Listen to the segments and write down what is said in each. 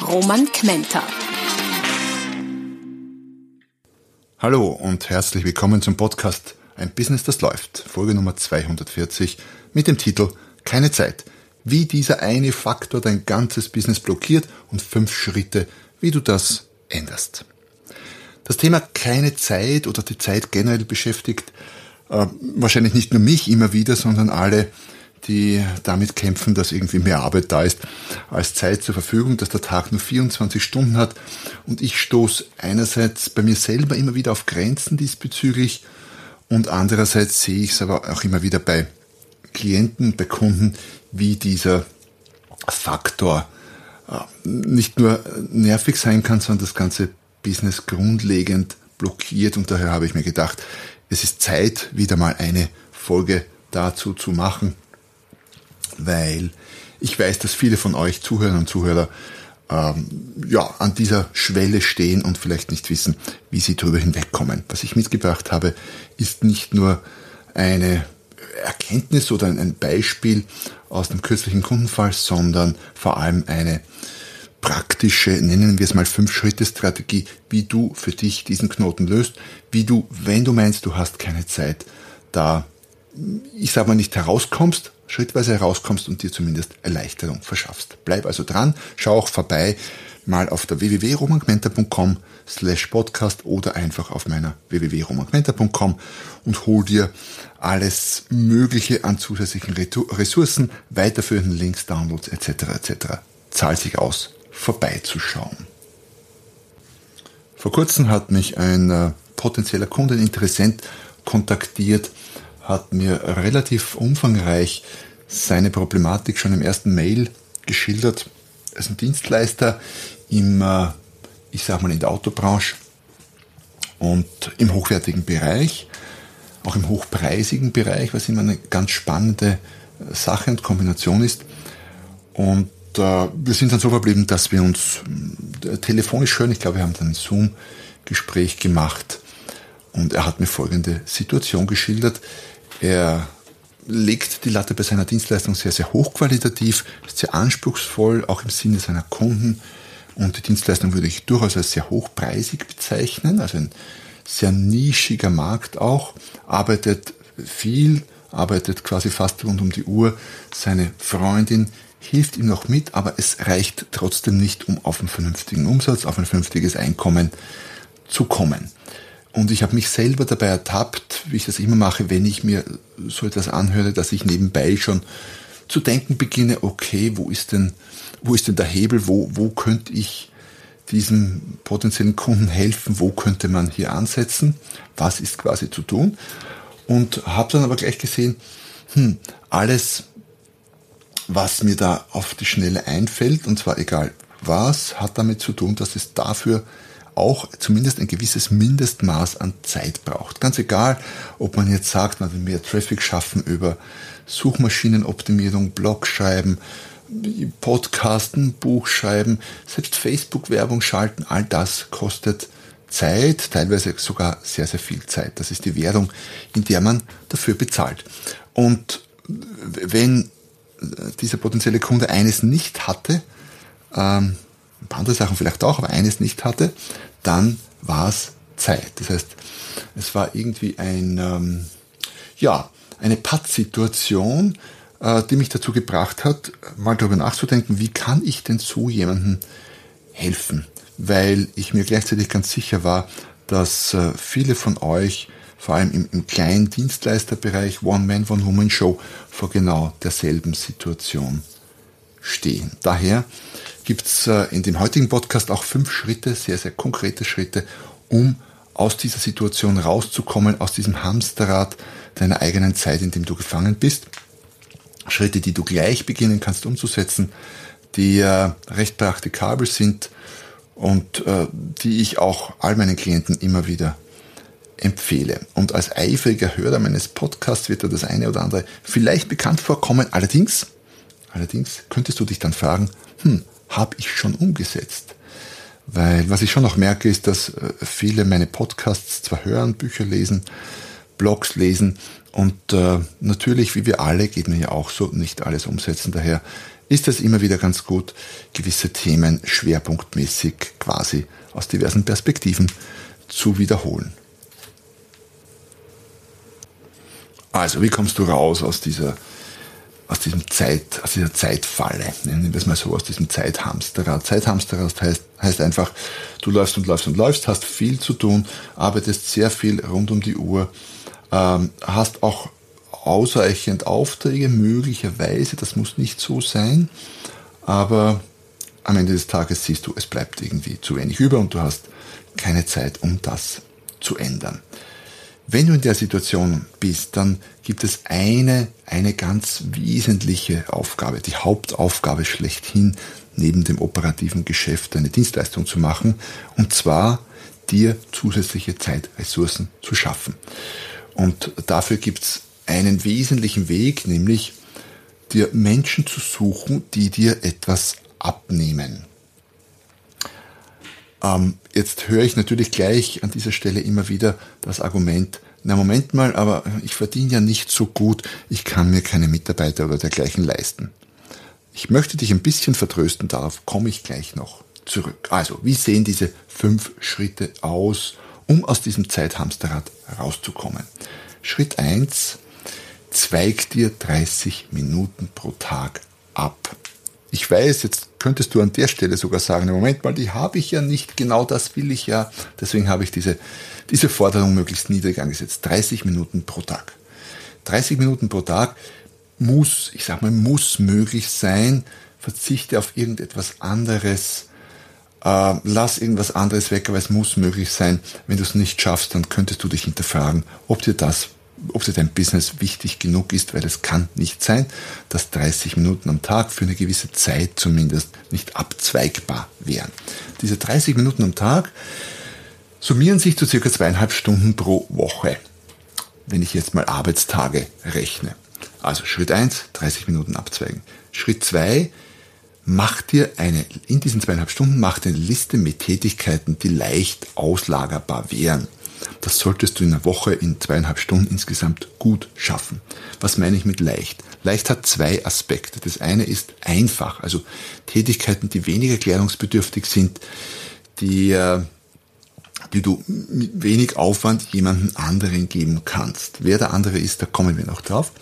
Roman Kmenter. Hallo und herzlich willkommen zum Podcast Ein Business, das läuft. Folge Nummer 240 mit dem Titel Keine Zeit. Wie dieser eine Faktor dein ganzes Business blockiert und fünf Schritte, wie du das änderst. Das Thema keine Zeit oder die Zeit generell beschäftigt äh, wahrscheinlich nicht nur mich immer wieder, sondern alle, die damit kämpfen, dass irgendwie mehr Arbeit da ist als Zeit zur Verfügung, dass der Tag nur 24 Stunden hat. Und ich stoße einerseits bei mir selber immer wieder auf Grenzen diesbezüglich und andererseits sehe ich es aber auch immer wieder bei Klienten, bei Kunden, wie dieser Faktor äh, nicht nur nervig sein kann, sondern das ganze Business grundlegend blockiert. Und daher habe ich mir gedacht, es ist Zeit, wieder mal eine Folge dazu zu machen, weil ich weiß, dass viele von euch Zuhörer und Zuhörer ähm, ja, an dieser Schwelle stehen und vielleicht nicht wissen, wie sie darüber hinwegkommen. Was ich mitgebracht habe, ist nicht nur eine Erkenntnis oder ein Beispiel aus dem kürzlichen Kundenfall, sondern vor allem eine praktische, nennen wir es mal Fünf-Schritte-Strategie, wie du für dich diesen Knoten löst, wie du, wenn du meinst, du hast keine Zeit, da, ich sage mal nicht herauskommst, schrittweise herauskommst und dir zumindest Erleichterung verschaffst. Bleib also dran, schau auch vorbei mal auf der www.romangmenta.com slash podcast oder einfach auf meiner www.romangmenta.com und hol dir alles Mögliche an zusätzlichen Ressourcen, weiterführenden Links, Downloads etc. etc. Zahlt sich aus vorbeizuschauen. Vor kurzem hat mich ein äh, potenzieller Kundeninteressent kontaktiert, hat mir relativ umfangreich seine Problematik schon im ersten Mail geschildert. Er ist ein Dienstleister im, äh, ich sag mal, in der Autobranche und im hochwertigen Bereich, auch im hochpreisigen Bereich, was immer eine ganz spannende äh, Sache und Kombination ist. Und äh, wir sind dann so verblieben, dass wir uns telefonisch hören. Ich glaube, wir haben dann ein Zoom-Gespräch gemacht und er hat mir folgende Situation geschildert. Er legt die Latte bei seiner Dienstleistung sehr, sehr hochqualitativ, ist sehr anspruchsvoll, auch im Sinne seiner Kunden. Und die Dienstleistung würde ich durchaus als sehr hochpreisig bezeichnen, also ein sehr nischiger Markt auch, arbeitet viel, arbeitet quasi fast rund um die Uhr. Seine Freundin hilft ihm noch mit, aber es reicht trotzdem nicht, um auf einen vernünftigen Umsatz, auf ein vernünftiges Einkommen zu kommen. Und ich habe mich selber dabei ertappt, wie ich das immer mache, wenn ich mir so etwas anhöre, dass ich nebenbei schon zu denken beginne, okay, wo ist denn, wo ist denn der Hebel, wo, wo könnte ich diesem potenziellen Kunden helfen, wo könnte man hier ansetzen, was ist quasi zu tun. Und habe dann aber gleich gesehen, hm, alles was mir da auf die Schnelle einfällt, und zwar egal was, hat damit zu tun, dass es dafür auch zumindest ein gewisses Mindestmaß an Zeit braucht. Ganz egal, ob man jetzt sagt, man will mehr Traffic schaffen über Suchmaschinenoptimierung, Blog schreiben, Podcasten, Buch schreiben, selbst Facebook-Werbung schalten, all das kostet Zeit, teilweise sogar sehr, sehr viel Zeit. Das ist die Währung, in der man dafür bezahlt. Und wenn dieser potenzielle Kunde eines nicht hatte, ähm, ein paar andere Sachen vielleicht auch, aber eines nicht hatte, dann war es Zeit. Das heißt, es war irgendwie ein, ähm, ja, eine Pattsituation, äh, die mich dazu gebracht hat, mal darüber nachzudenken, wie kann ich denn so jemandem helfen? Weil ich mir gleichzeitig ganz sicher war, dass äh, viele von euch vor allem im, im kleinen Dienstleisterbereich One-Man, One-Woman-Show vor genau derselben Situation stehen. Daher gibt's äh, in dem heutigen Podcast auch fünf Schritte, sehr, sehr konkrete Schritte, um aus dieser Situation rauszukommen, aus diesem Hamsterrad deiner eigenen Zeit, in dem du gefangen bist. Schritte, die du gleich beginnen kannst umzusetzen, die äh, recht praktikabel sind und äh, die ich auch all meinen Klienten immer wieder empfehle. Und als eifriger Hörer meines Podcasts wird dir das eine oder andere vielleicht bekannt vorkommen. Allerdings, allerdings könntest du dich dann fragen, hm, habe ich schon umgesetzt? Weil was ich schon noch merke, ist, dass äh, viele meine Podcasts zwar hören, Bücher lesen, Blogs lesen und äh, natürlich, wie wir alle, geht mir ja auch so, nicht alles umsetzen. Daher ist es immer wieder ganz gut, gewisse Themen schwerpunktmäßig quasi aus diversen Perspektiven zu wiederholen. Also, wie kommst du raus aus dieser, aus diesem Zeit, aus dieser Zeitfalle? Nennen wir es mal so, aus diesem Zeithamsterrad. Zeithamsterrad heißt, heißt einfach, du läufst und läufst und läufst, hast viel zu tun, arbeitest sehr viel rund um die Uhr, ähm, hast auch ausreichend Aufträge, möglicherweise, das muss nicht so sein, aber am Ende des Tages siehst du, es bleibt irgendwie zu wenig über und du hast keine Zeit, um das zu ändern. Wenn du in der Situation bist, dann gibt es eine, eine ganz wesentliche Aufgabe, die Hauptaufgabe schlechthin, neben dem operativen Geschäft eine Dienstleistung zu machen, und zwar dir zusätzliche Zeitressourcen zu schaffen. Und dafür gibt es einen wesentlichen Weg, nämlich dir Menschen zu suchen, die dir etwas abnehmen. Ähm, jetzt höre ich natürlich gleich an dieser Stelle immer wieder das Argument, na Moment mal, aber ich verdiene ja nicht so gut, ich kann mir keine Mitarbeiter oder dergleichen leisten. Ich möchte dich ein bisschen vertrösten, darauf komme ich gleich noch zurück. Also, wie sehen diese fünf Schritte aus, um aus diesem Zeithamsterrad rauszukommen? Schritt eins: zweig dir 30 Minuten pro Tag ab. Ich weiß, jetzt könntest du an der Stelle sogar sagen, Moment mal, die habe ich ja nicht, genau das will ich ja. Deswegen habe ich diese, diese Forderung möglichst niedrig angesetzt. 30 Minuten pro Tag. 30 Minuten pro Tag muss, ich sag mal, muss möglich sein. Verzichte auf irgendetwas anderes. Äh, lass irgendwas anderes weg, aber es muss möglich sein. Wenn du es nicht schaffst, dann könntest du dich hinterfragen, ob dir das ob dir dein Business wichtig genug ist, weil es kann nicht sein, dass 30 Minuten am Tag für eine gewisse Zeit zumindest nicht abzweigbar wären. Diese 30 Minuten am Tag summieren sich zu circa zweieinhalb Stunden pro Woche, wenn ich jetzt mal Arbeitstage rechne. Also Schritt 1, 30 Minuten abzweigen. Schritt 2, mach dir eine, in diesen zweieinhalb Stunden, mach dir eine Liste mit Tätigkeiten, die leicht auslagerbar wären. Das solltest du in einer Woche in zweieinhalb Stunden insgesamt gut schaffen. Was meine ich mit leicht? Leicht hat zwei Aspekte. Das eine ist einfach, also Tätigkeiten, die weniger klärungsbedürftig sind, die, äh, die du mit wenig Aufwand jemanden anderen geben kannst. Wer der andere ist, da kommen wir noch drauf.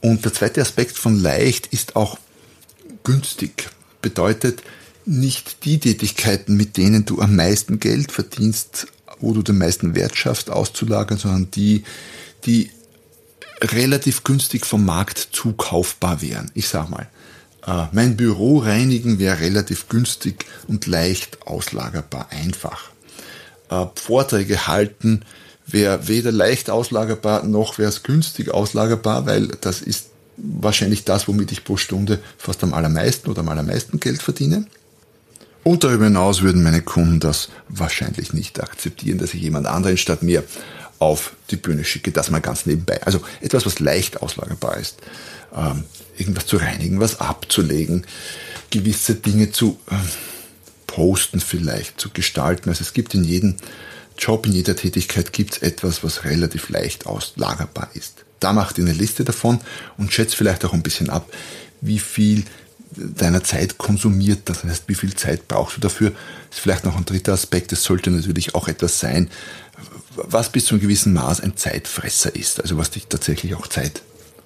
Und der zweite Aspekt von leicht ist auch günstig. Bedeutet, nicht die Tätigkeiten, mit denen du am meisten Geld verdienst, wo du den meisten Wert schaffst, auszulagern, sondern die, die relativ günstig vom Markt zukaufbar wären. Ich sag mal, äh, mein Büro reinigen wäre relativ günstig und leicht auslagerbar, einfach. Äh, Vorträge halten wäre weder leicht auslagerbar noch wäre es günstig auslagerbar, weil das ist wahrscheinlich das, womit ich pro Stunde fast am allermeisten oder am allermeisten Geld verdiene. Und darüber hinaus würden meine Kunden das wahrscheinlich nicht akzeptieren, dass ich jemand anderen statt mir auf die Bühne schicke. Das mal ganz nebenbei. Also etwas, was leicht auslagerbar ist. Ähm, irgendwas zu reinigen, was abzulegen, gewisse Dinge zu äh, posten vielleicht, zu gestalten. Also es gibt in jedem Job, in jeder Tätigkeit gibt es etwas, was relativ leicht auslagerbar ist. Da macht ihr eine Liste davon und schätzt vielleicht auch ein bisschen ab, wie viel deiner Zeit konsumiert. Das heißt, wie viel Zeit brauchst du dafür? Ist vielleicht noch ein dritter Aspekt. Es sollte natürlich auch etwas sein, was bis zu einem gewissen Maß ein Zeitfresser ist. Also was dich tatsächlich auch Zeit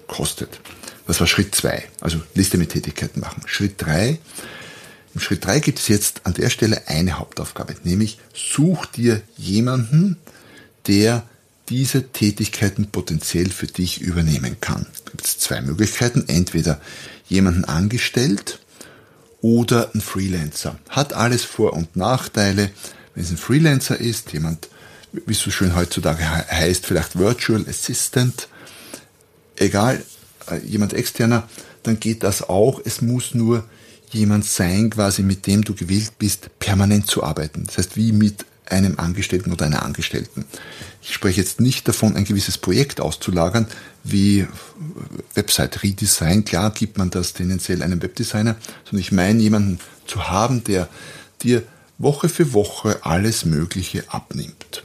kostet. Das war Schritt zwei. Also Liste mit Tätigkeiten machen. Schritt drei. Im Schritt drei gibt es jetzt an der Stelle eine Hauptaufgabe, nämlich such dir jemanden, der diese Tätigkeiten potenziell für dich übernehmen kann. Da gibt es zwei Möglichkeiten. Entweder jemanden angestellt oder ein Freelancer. Hat alles Vor- und Nachteile. Wenn es ein Freelancer ist, jemand, wie es so schön heutzutage heißt, vielleicht Virtual Assistant, egal, äh, jemand externer, dann geht das auch. Es muss nur jemand sein, quasi mit dem du gewillt bist, permanent zu arbeiten. Das heißt, wie mit einem Angestellten oder einer Angestellten. Ich spreche jetzt nicht davon, ein gewisses Projekt auszulagern, wie Website Redesign. Klar gibt man das tendenziell einem Webdesigner, sondern ich meine jemanden zu haben, der dir Woche für Woche alles Mögliche abnimmt.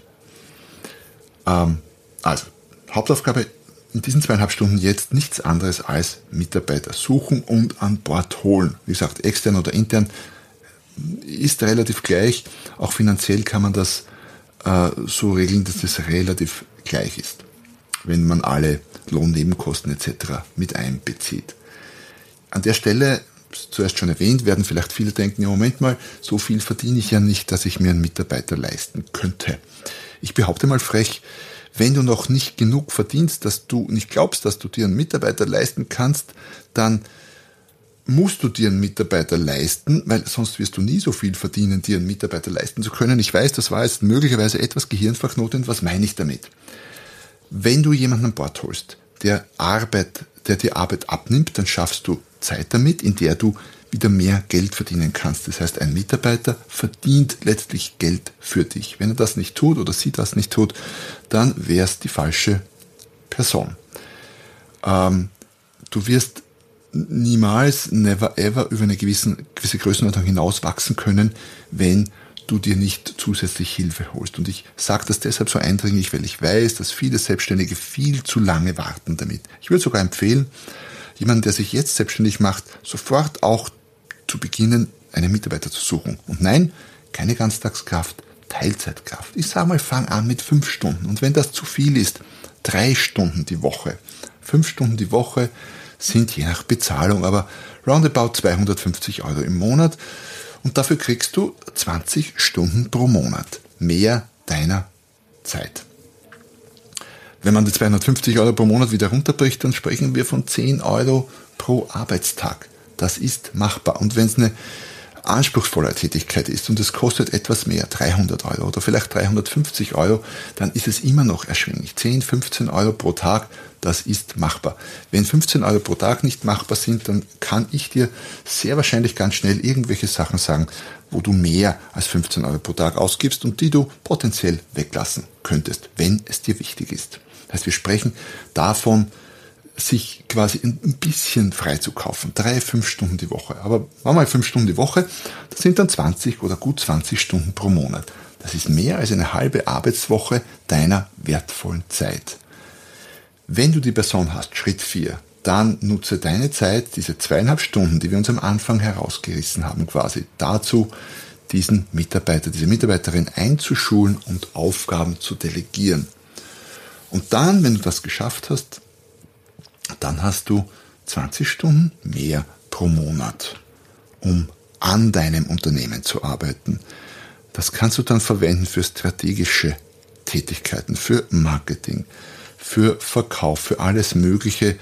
Ähm, also, Hauptaufgabe in diesen zweieinhalb Stunden jetzt nichts anderes als Mitarbeiter suchen und an Bord holen. Wie gesagt, extern oder intern ist relativ gleich. Auch finanziell kann man das äh, so regeln, dass das relativ gleich ist, wenn man alle Lohnnebenkosten etc. mit einbezieht. An der Stelle, zuerst schon erwähnt, werden vielleicht viele denken, ja Moment mal, so viel verdiene ich ja nicht, dass ich mir einen Mitarbeiter leisten könnte. Ich behaupte mal frech, wenn du noch nicht genug verdienst, dass du nicht glaubst, dass du dir einen Mitarbeiter leisten kannst, dann musst du dir einen Mitarbeiter leisten, weil sonst wirst du nie so viel verdienen, dir einen Mitarbeiter leisten zu können. Ich weiß, das war jetzt möglicherweise etwas gehirnfachnotend. Was meine ich damit? Wenn du jemanden an Bord holst, der Arbeit, der dir Arbeit abnimmt, dann schaffst du Zeit damit, in der du wieder mehr Geld verdienen kannst. Das heißt, ein Mitarbeiter verdient letztlich Geld für dich. Wenn er das nicht tut oder sie das nicht tut, dann wär's die falsche Person. Ähm, du wirst niemals, never ever über eine gewisse, gewisse Größenordnung hinaus wachsen können, wenn du dir nicht zusätzlich Hilfe holst. Und ich sage das deshalb so eindringlich, weil ich weiß, dass viele Selbstständige viel zu lange warten damit. Ich würde sogar empfehlen, jemanden, der sich jetzt selbstständig macht, sofort auch zu beginnen, einen Mitarbeiter zu suchen. Und nein, keine Ganztagskraft, Teilzeitkraft. Ich sage mal, fang an mit fünf Stunden. Und wenn das zu viel ist, drei Stunden die Woche. Fünf Stunden die Woche sind je nach Bezahlung aber roundabout 250 Euro im Monat und dafür kriegst du 20 Stunden pro Monat. Mehr deiner Zeit. Wenn man die 250 Euro pro Monat wieder runterbricht, dann sprechen wir von 10 Euro pro Arbeitstag. Das ist machbar. Und wenn es eine anspruchsvolle Tätigkeit ist und es kostet etwas mehr, 300 Euro oder vielleicht 350 Euro, dann ist es immer noch erschwinglich. 10, 15 Euro pro Tag, das ist machbar. Wenn 15 Euro pro Tag nicht machbar sind, dann kann ich dir sehr wahrscheinlich ganz schnell irgendwelche Sachen sagen, wo du mehr als 15 Euro pro Tag ausgibst und die du potenziell weglassen könntest, wenn es dir wichtig ist. Das heißt, wir sprechen davon, sich quasi ein bisschen frei zu kaufen. Drei, fünf Stunden die Woche. Aber mal fünf Stunden die Woche, das sind dann 20 oder gut 20 Stunden pro Monat. Das ist mehr als eine halbe Arbeitswoche deiner wertvollen Zeit. Wenn du die Person hast, Schritt 4, dann nutze deine Zeit, diese zweieinhalb Stunden, die wir uns am Anfang herausgerissen haben, quasi dazu, diesen Mitarbeiter, diese Mitarbeiterin einzuschulen und Aufgaben zu delegieren. Und dann, wenn du das geschafft hast, dann hast du 20 Stunden mehr pro Monat, um an deinem Unternehmen zu arbeiten. Das kannst du dann verwenden für strategische Tätigkeiten, für Marketing, für Verkauf, für alles Mögliche,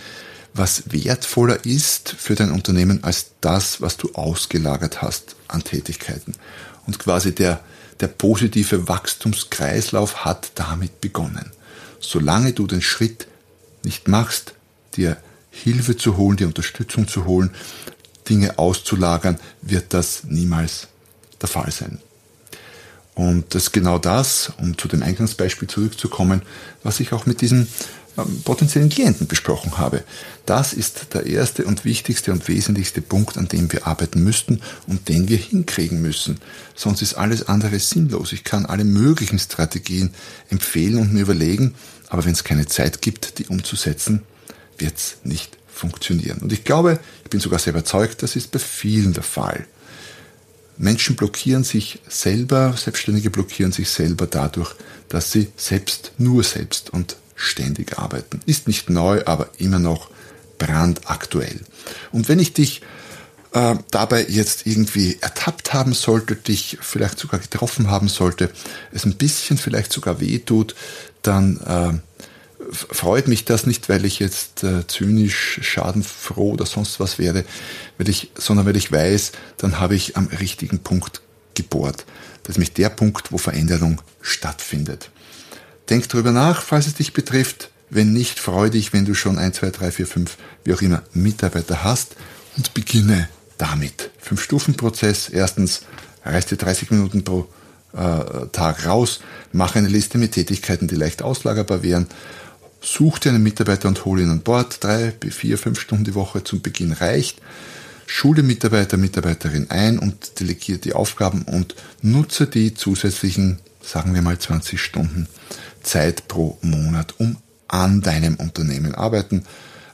was wertvoller ist für dein Unternehmen als das, was du ausgelagert hast an Tätigkeiten. Und quasi der, der positive Wachstumskreislauf hat damit begonnen. Solange du den Schritt nicht machst, dir Hilfe zu holen, dir Unterstützung zu holen, Dinge auszulagern, wird das niemals der Fall sein. Und das ist genau das, um zu dem Eingangsbeispiel zurückzukommen, was ich auch mit diesem ähm, potenziellen Klienten besprochen habe. Das ist der erste und wichtigste und wesentlichste Punkt, an dem wir arbeiten müssten und den wir hinkriegen müssen. Sonst ist alles andere sinnlos. Ich kann alle möglichen Strategien empfehlen und mir überlegen, aber wenn es keine Zeit gibt, die umzusetzen, wird es nicht funktionieren. Und ich glaube, ich bin sogar sehr überzeugt, das ist bei vielen der Fall. Menschen blockieren sich selber, Selbstständige blockieren sich selber dadurch, dass sie selbst, nur selbst und ständig arbeiten. Ist nicht neu, aber immer noch brandaktuell. Und wenn ich dich äh, dabei jetzt irgendwie ertappt haben sollte, dich vielleicht sogar getroffen haben sollte, es ein bisschen vielleicht sogar weh tut, dann äh, freut mich das nicht, weil ich jetzt äh, zynisch, schadenfroh oder sonst was werde, weil ich, sondern weil ich weiß, dann habe ich am richtigen Punkt gebohrt. Das ist nämlich der Punkt, wo Veränderung stattfindet. Denk darüber nach, falls es dich betrifft. Wenn nicht, freu dich, wenn du schon 1, 2, 3, 4, 5, wie auch immer, Mitarbeiter hast und beginne damit. Fünf-Stufen-Prozess. Erstens, reiß dir 30 Minuten pro äh, Tag raus, mach eine Liste mit Tätigkeiten, die leicht auslagerbar wären, such dir einen Mitarbeiter und hol ihn an Bord. Drei, vier, fünf Stunden die Woche zum Beginn reicht. Schule Mitarbeiter, Mitarbeiterin ein und delegiere die Aufgaben und nutze die zusätzlichen, sagen wir mal 20 Stunden Zeit pro Monat, um an deinem Unternehmen arbeiten,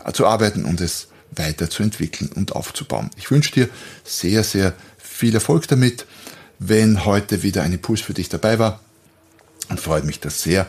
äh, zu arbeiten und es weiterzuentwickeln und aufzubauen. Ich wünsche dir sehr, sehr viel Erfolg damit. Wenn heute wieder ein Impuls für dich dabei war, dann freut mich das sehr.